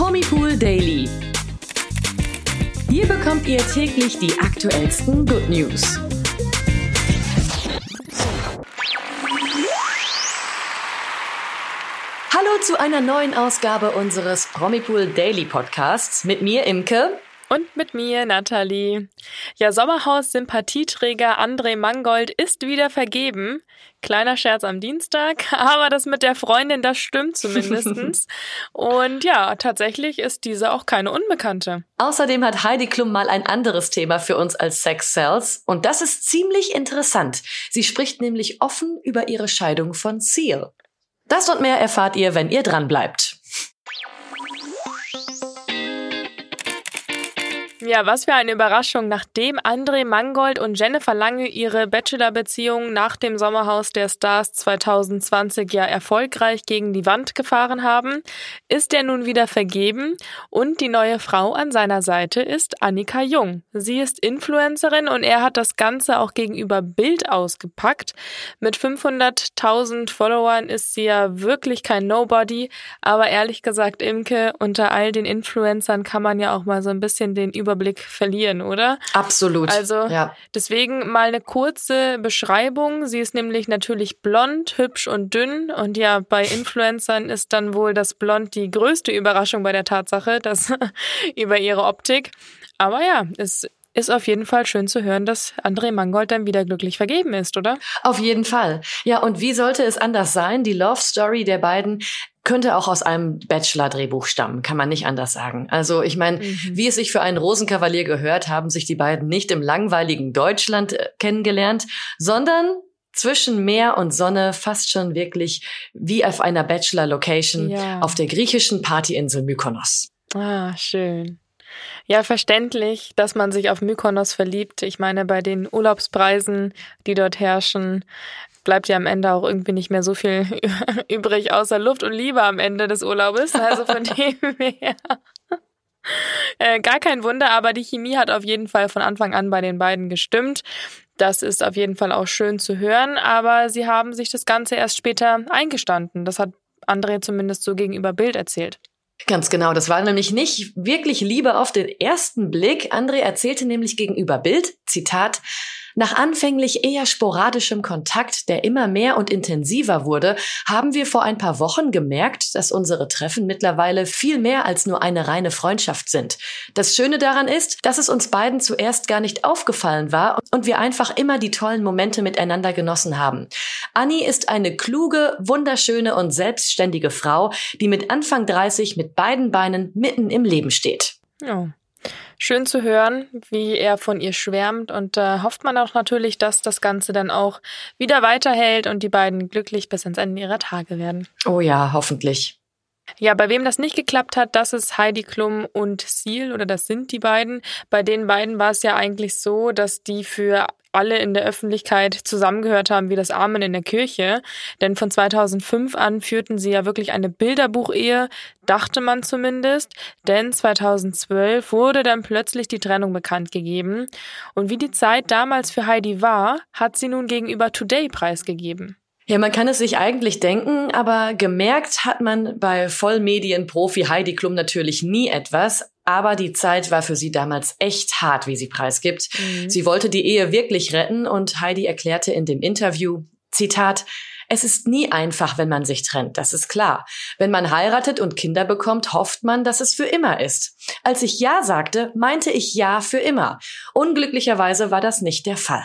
Promipool Daily. Hier bekommt ihr täglich die aktuellsten Good News. Hallo zu einer neuen Ausgabe unseres Promipool Daily Podcasts mit mir Imke und mit mir, Nathalie. Ja, Sommerhaus-Sympathieträger André Mangold ist wieder vergeben. Kleiner Scherz am Dienstag, aber das mit der Freundin, das stimmt zumindestens. und ja, tatsächlich ist diese auch keine Unbekannte. Außerdem hat Heidi Klum mal ein anderes Thema für uns als Sex Cells und das ist ziemlich interessant. Sie spricht nämlich offen über ihre Scheidung von Seal. Das und mehr erfahrt ihr, wenn ihr dran bleibt. Ja, was für eine Überraschung, nachdem André Mangold und Jennifer Lange ihre Bachelor-Beziehung nach dem Sommerhaus der Stars 2020 ja erfolgreich gegen die Wand gefahren haben, ist er nun wieder vergeben und die neue Frau an seiner Seite ist Annika Jung. Sie ist Influencerin und er hat das Ganze auch gegenüber Bild ausgepackt. Mit 500.000 Followern ist sie ja wirklich kein Nobody, aber ehrlich gesagt, Imke, unter all den Influencern kann man ja auch mal so ein bisschen den Über Überblick verlieren, oder? Absolut. Also ja. deswegen mal eine kurze Beschreibung. Sie ist nämlich natürlich blond, hübsch und dünn. Und ja, bei Influencern ist dann wohl das Blond die größte Überraschung bei der Tatsache, dass über ihre Optik. Aber ja, es ist auf jeden Fall schön zu hören, dass André Mangold dann wieder glücklich vergeben ist, oder? Auf jeden Fall. Ja, und wie sollte es anders sein? Die Love Story der beiden könnte auch aus einem Bachelor-Drehbuch stammen, kann man nicht anders sagen. Also ich meine, mhm. wie es sich für einen Rosenkavalier gehört, haben sich die beiden nicht im langweiligen Deutschland äh, kennengelernt, sondern zwischen Meer und Sonne fast schon wirklich wie auf einer Bachelor-Location ja. auf der griechischen Partyinsel Mykonos. Ah, schön. Ja, verständlich, dass man sich auf Mykonos verliebt. Ich meine, bei den Urlaubspreisen, die dort herrschen, bleibt ja am Ende auch irgendwie nicht mehr so viel übrig, außer Luft und Liebe am Ende des Urlaubes. Also von dem her. Äh, gar kein Wunder, aber die Chemie hat auf jeden Fall von Anfang an bei den beiden gestimmt. Das ist auf jeden Fall auch schön zu hören, aber sie haben sich das Ganze erst später eingestanden. Das hat André zumindest so gegenüber Bild erzählt. Ganz genau, das war nämlich nicht wirklich Liebe auf den ersten Blick. André erzählte nämlich gegenüber Bild, Zitat, nach anfänglich eher sporadischem Kontakt, der immer mehr und intensiver wurde, haben wir vor ein paar Wochen gemerkt, dass unsere Treffen mittlerweile viel mehr als nur eine reine Freundschaft sind. Das Schöne daran ist, dass es uns beiden zuerst gar nicht aufgefallen war und wir einfach immer die tollen Momente miteinander genossen haben. Annie ist eine kluge, wunderschöne und selbstständige Frau, die mit Anfang 30 mit beiden Beinen mitten im Leben steht. Ja. Schön zu hören, wie er von ihr schwärmt und da äh, hofft man auch natürlich, dass das Ganze dann auch wieder weiterhält und die beiden glücklich bis ans Ende ihrer Tage werden. Oh ja, hoffentlich. Ja, bei wem das nicht geklappt hat, das ist Heidi Klum und Seal oder das sind die beiden. Bei den beiden war es ja eigentlich so, dass die für alle in der Öffentlichkeit zusammengehört haben wie das Amen in der Kirche. Denn von 2005 an führten sie ja wirklich eine Bilderbuchehe, dachte man zumindest. Denn 2012 wurde dann plötzlich die Trennung bekannt gegeben. Und wie die Zeit damals für Heidi war, hat sie nun gegenüber Today preisgegeben. Ja, man kann es sich eigentlich denken, aber gemerkt hat man bei Vollmedienprofi Heidi Klum natürlich nie etwas. Aber die Zeit war für sie damals echt hart, wie sie preisgibt. Mhm. Sie wollte die Ehe wirklich retten und Heidi erklärte in dem Interview, Zitat, es ist nie einfach, wenn man sich trennt, das ist klar. Wenn man heiratet und Kinder bekommt, hofft man, dass es für immer ist. Als ich Ja sagte, meinte ich Ja für immer. Unglücklicherweise war das nicht der Fall.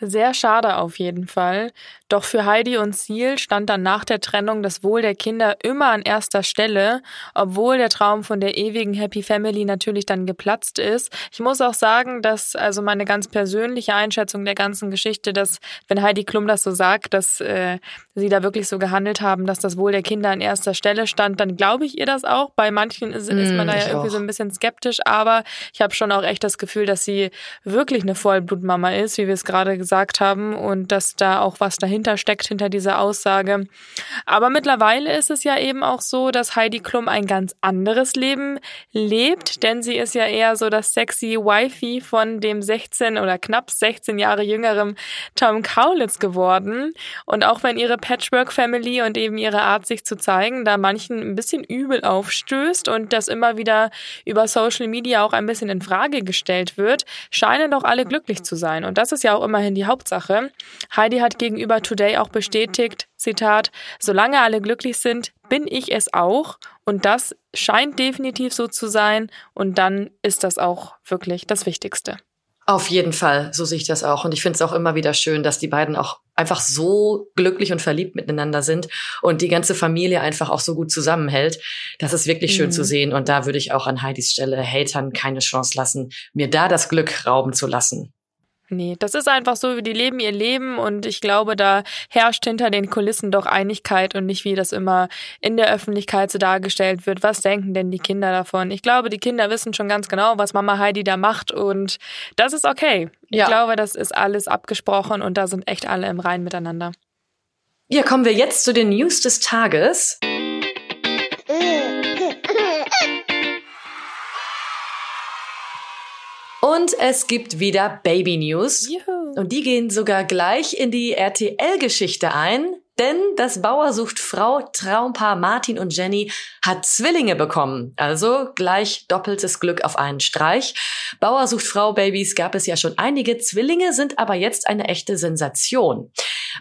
Sehr schade auf jeden Fall. Doch für Heidi und Seal stand dann nach der Trennung das Wohl der Kinder immer an erster Stelle, obwohl der Traum von der ewigen Happy Family natürlich dann geplatzt ist. Ich muss auch sagen, dass also meine ganz persönliche Einschätzung der ganzen Geschichte, dass wenn Heidi Klum das so sagt, dass äh, sie da wirklich so gehandelt haben, dass das Wohl der Kinder an erster Stelle stand, dann glaube ich ihr das auch. Bei manchen ist, ist man da ja irgendwie auch. so ein bisschen skeptisch, aber ich habe schon auch echt das Gefühl, dass sie wirklich eine Vollblutmama ist, wie wir es gerade gesagt haben, und dass da auch was dahinter dahinter steckt, hinter dieser Aussage. Aber mittlerweile ist es ja eben auch so, dass Heidi Klum ein ganz anderes Leben lebt, denn sie ist ja eher so das sexy Wifey von dem 16 oder knapp 16 Jahre jüngeren Tom Kaulitz geworden. Und auch wenn ihre Patchwork-Family und eben ihre Art, sich zu zeigen, da manchen ein bisschen übel aufstößt und das immer wieder über Social Media auch ein bisschen in Frage gestellt wird, scheinen doch alle glücklich zu sein. Und das ist ja auch immerhin die Hauptsache. Heidi hat gegenüber Today auch bestätigt, Zitat, solange alle glücklich sind, bin ich es auch. Und das scheint definitiv so zu sein. Und dann ist das auch wirklich das Wichtigste. Auf jeden Fall, so sehe ich das auch. Und ich finde es auch immer wieder schön, dass die beiden auch einfach so glücklich und verliebt miteinander sind und die ganze Familie einfach auch so gut zusammenhält. Das ist wirklich mhm. schön zu mhm. sehen. Und da würde ich auch an Heidis Stelle Hatern keine Chance lassen, mir da das Glück rauben zu lassen. Nee, das ist einfach so, wie die leben ihr Leben und ich glaube, da herrscht hinter den Kulissen doch Einigkeit und nicht wie das immer in der Öffentlichkeit so dargestellt wird. Was denken denn die Kinder davon? Ich glaube, die Kinder wissen schon ganz genau, was Mama Heidi da macht und das ist okay. Ich ja. glaube, das ist alles abgesprochen und da sind echt alle im Rein miteinander. Ja, kommen wir jetzt zu den News des Tages. Und es gibt wieder Baby News. Juhu. Und die gehen sogar gleich in die RTL-Geschichte ein. Denn das Bauer sucht Frau Traumpaar Martin und Jenny hat Zwillinge bekommen. Also gleich doppeltes Glück auf einen Streich. Bauer sucht Frau Babys gab es ja schon einige. Zwillinge sind aber jetzt eine echte Sensation.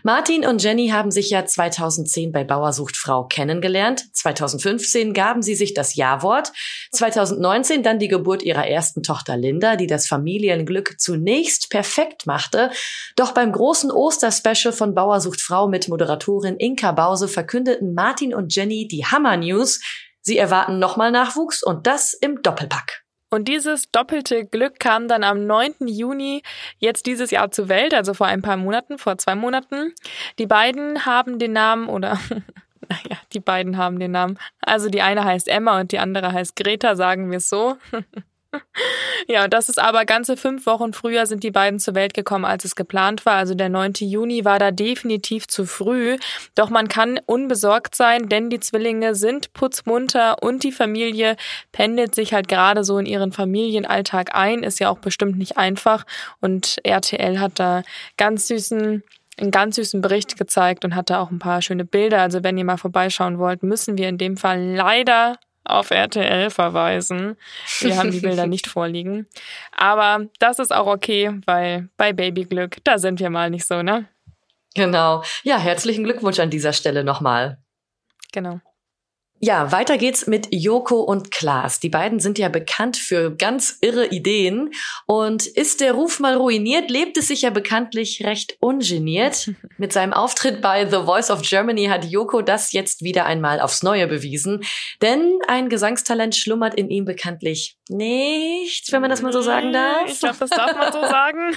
Martin und Jenny haben sich ja 2010 bei Bauer sucht Frau kennengelernt. 2015 gaben sie sich das Ja-Wort. 2019 dann die Geburt ihrer ersten Tochter Linda, die das Familienglück zunächst perfekt machte. Doch beim großen Osterspecial von Bauer sucht Frau mit Moderatorin Inka Bause verkündeten Martin und Jenny die Hammer News. Sie erwarten nochmal Nachwuchs und das im Doppelpack. Und dieses doppelte Glück kam dann am 9. Juni jetzt dieses Jahr zur Welt, also vor ein paar Monaten, vor zwei Monaten. Die beiden haben den Namen oder naja, die beiden haben den Namen. Also die eine heißt Emma und die andere heißt Greta, sagen wir es so. Ja, das ist aber ganze fünf Wochen früher sind die beiden zur Welt gekommen, als es geplant war. Also der 9. Juni war da definitiv zu früh. Doch man kann unbesorgt sein, denn die Zwillinge sind putzmunter und die Familie pendelt sich halt gerade so in ihren Familienalltag ein. Ist ja auch bestimmt nicht einfach. Und RTL hat da ganz süßen einen ganz süßen Bericht gezeigt und hatte auch ein paar schöne Bilder. Also wenn ihr mal vorbeischauen wollt, müssen wir in dem Fall leider auf RTL verweisen. Wir haben die Bilder nicht vorliegen. Aber das ist auch okay, weil bei Babyglück, da sind wir mal nicht so, ne? Genau. Ja, herzlichen Glückwunsch an dieser Stelle nochmal. Genau. Ja, weiter geht's mit Joko und Klaas. Die beiden sind ja bekannt für ganz irre Ideen. Und ist der Ruf mal ruiniert, lebt es sich ja bekanntlich recht ungeniert. Mit seinem Auftritt bei The Voice of Germany hat Joko das jetzt wieder einmal aufs Neue bewiesen. Denn ein Gesangstalent schlummert in ihm bekanntlich nicht, wenn man das mal so sagen darf. Ich glaube, das darf man so sagen.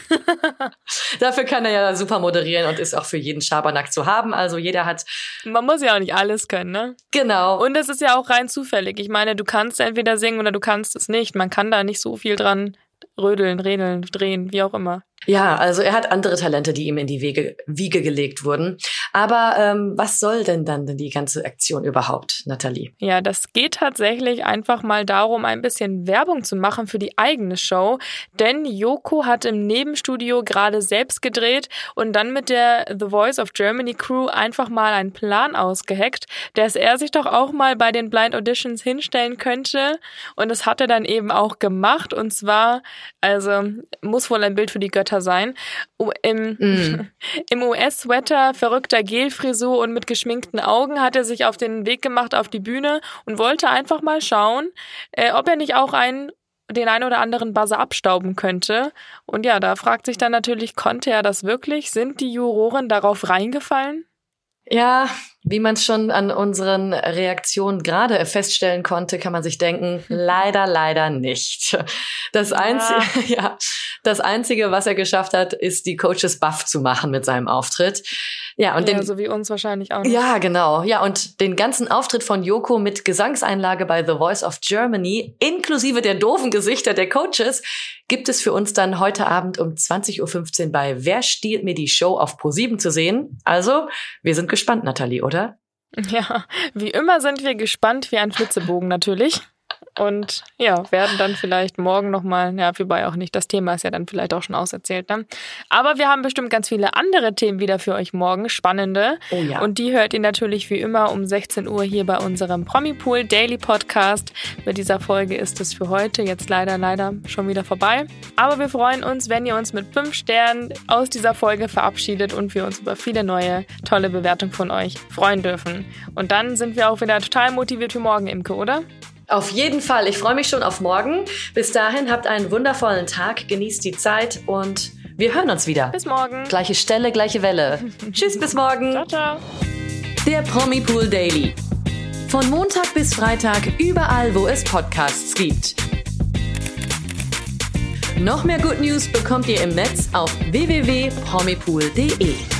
Dafür kann er ja super moderieren und ist auch für jeden Schabernack zu haben. Also jeder hat. Man muss ja auch nicht alles können, ne? Genau. Und es ist ja auch rein zufällig. Ich meine, du kannst entweder singen oder du kannst es nicht. Man kann da nicht so viel dran rödeln, redeln, drehen, wie auch immer. Ja, also er hat andere Talente, die ihm in die Wege, Wiege gelegt wurden. Aber ähm, was soll denn dann die ganze Aktion überhaupt, Nathalie? Ja, das geht tatsächlich einfach mal darum, ein bisschen Werbung zu machen für die eigene Show. Denn Joko hat im Nebenstudio gerade selbst gedreht und dann mit der The Voice of Germany Crew einfach mal einen Plan ausgeheckt, dass er sich doch auch mal bei den Blind Auditions hinstellen könnte. Und das hat er dann eben auch gemacht. Und zwar, also muss wohl ein Bild für die Götter Sweater sein. Im, mm. im US-Sweater, verrückter Gelfrisur und mit geschminkten Augen hat er sich auf den Weg gemacht auf die Bühne und wollte einfach mal schauen, äh, ob er nicht auch einen den ein oder anderen Buzzer abstauben könnte. Und ja, da fragt sich dann natürlich, konnte er das wirklich? Sind die Juroren darauf reingefallen? Ja, Wie man es schon an unseren Reaktionen gerade feststellen konnte, kann man sich denken, leider, leider nicht. Das einzige, ja. ja, das einzige, was er geschafft hat, ist die Coaches buff zu machen mit seinem Auftritt. Ja, und ja, den, so wie uns wahrscheinlich auch. Nicht. Ja, genau. Ja, und den ganzen Auftritt von Joko mit Gesangseinlage bei The Voice of Germany, inklusive der doofen Gesichter der Coaches, gibt es für uns dann heute Abend um 20.15 Uhr bei Wer stiehlt mir die Show auf Pro7 zu sehen. Also, wir sind gespannt, Nathalie, oder? Ja, wie immer sind wir gespannt wie ein Flitzebogen natürlich und ja, werden dann vielleicht morgen nochmal, ja, wobei auch nicht, das Thema ist ja dann vielleicht auch schon auserzählt, ne? Aber wir haben bestimmt ganz viele andere Themen wieder für euch morgen, spannende. Oh ja. Und die hört ihr natürlich wie immer um 16 Uhr hier bei unserem Promipool Daily Podcast. Mit dieser Folge ist es für heute jetzt leider, leider schon wieder vorbei. Aber wir freuen uns, wenn ihr uns mit fünf Sternen aus dieser Folge verabschiedet und wir uns über viele neue, tolle Bewertungen von euch freuen dürfen. Und dann sind wir auch wieder total motiviert für morgen, Imke, oder? Auf jeden Fall. Ich freue mich schon auf morgen. Bis dahin habt einen wundervollen Tag, genießt die Zeit und wir hören uns wieder. Bis morgen. Gleiche Stelle, gleiche Welle. Tschüss, bis morgen. Ciao, ciao. Der Promi Pool Daily. Von Montag bis Freitag überall, wo es Podcasts gibt. Noch mehr Good News bekommt ihr im Netz auf www.promipool.de.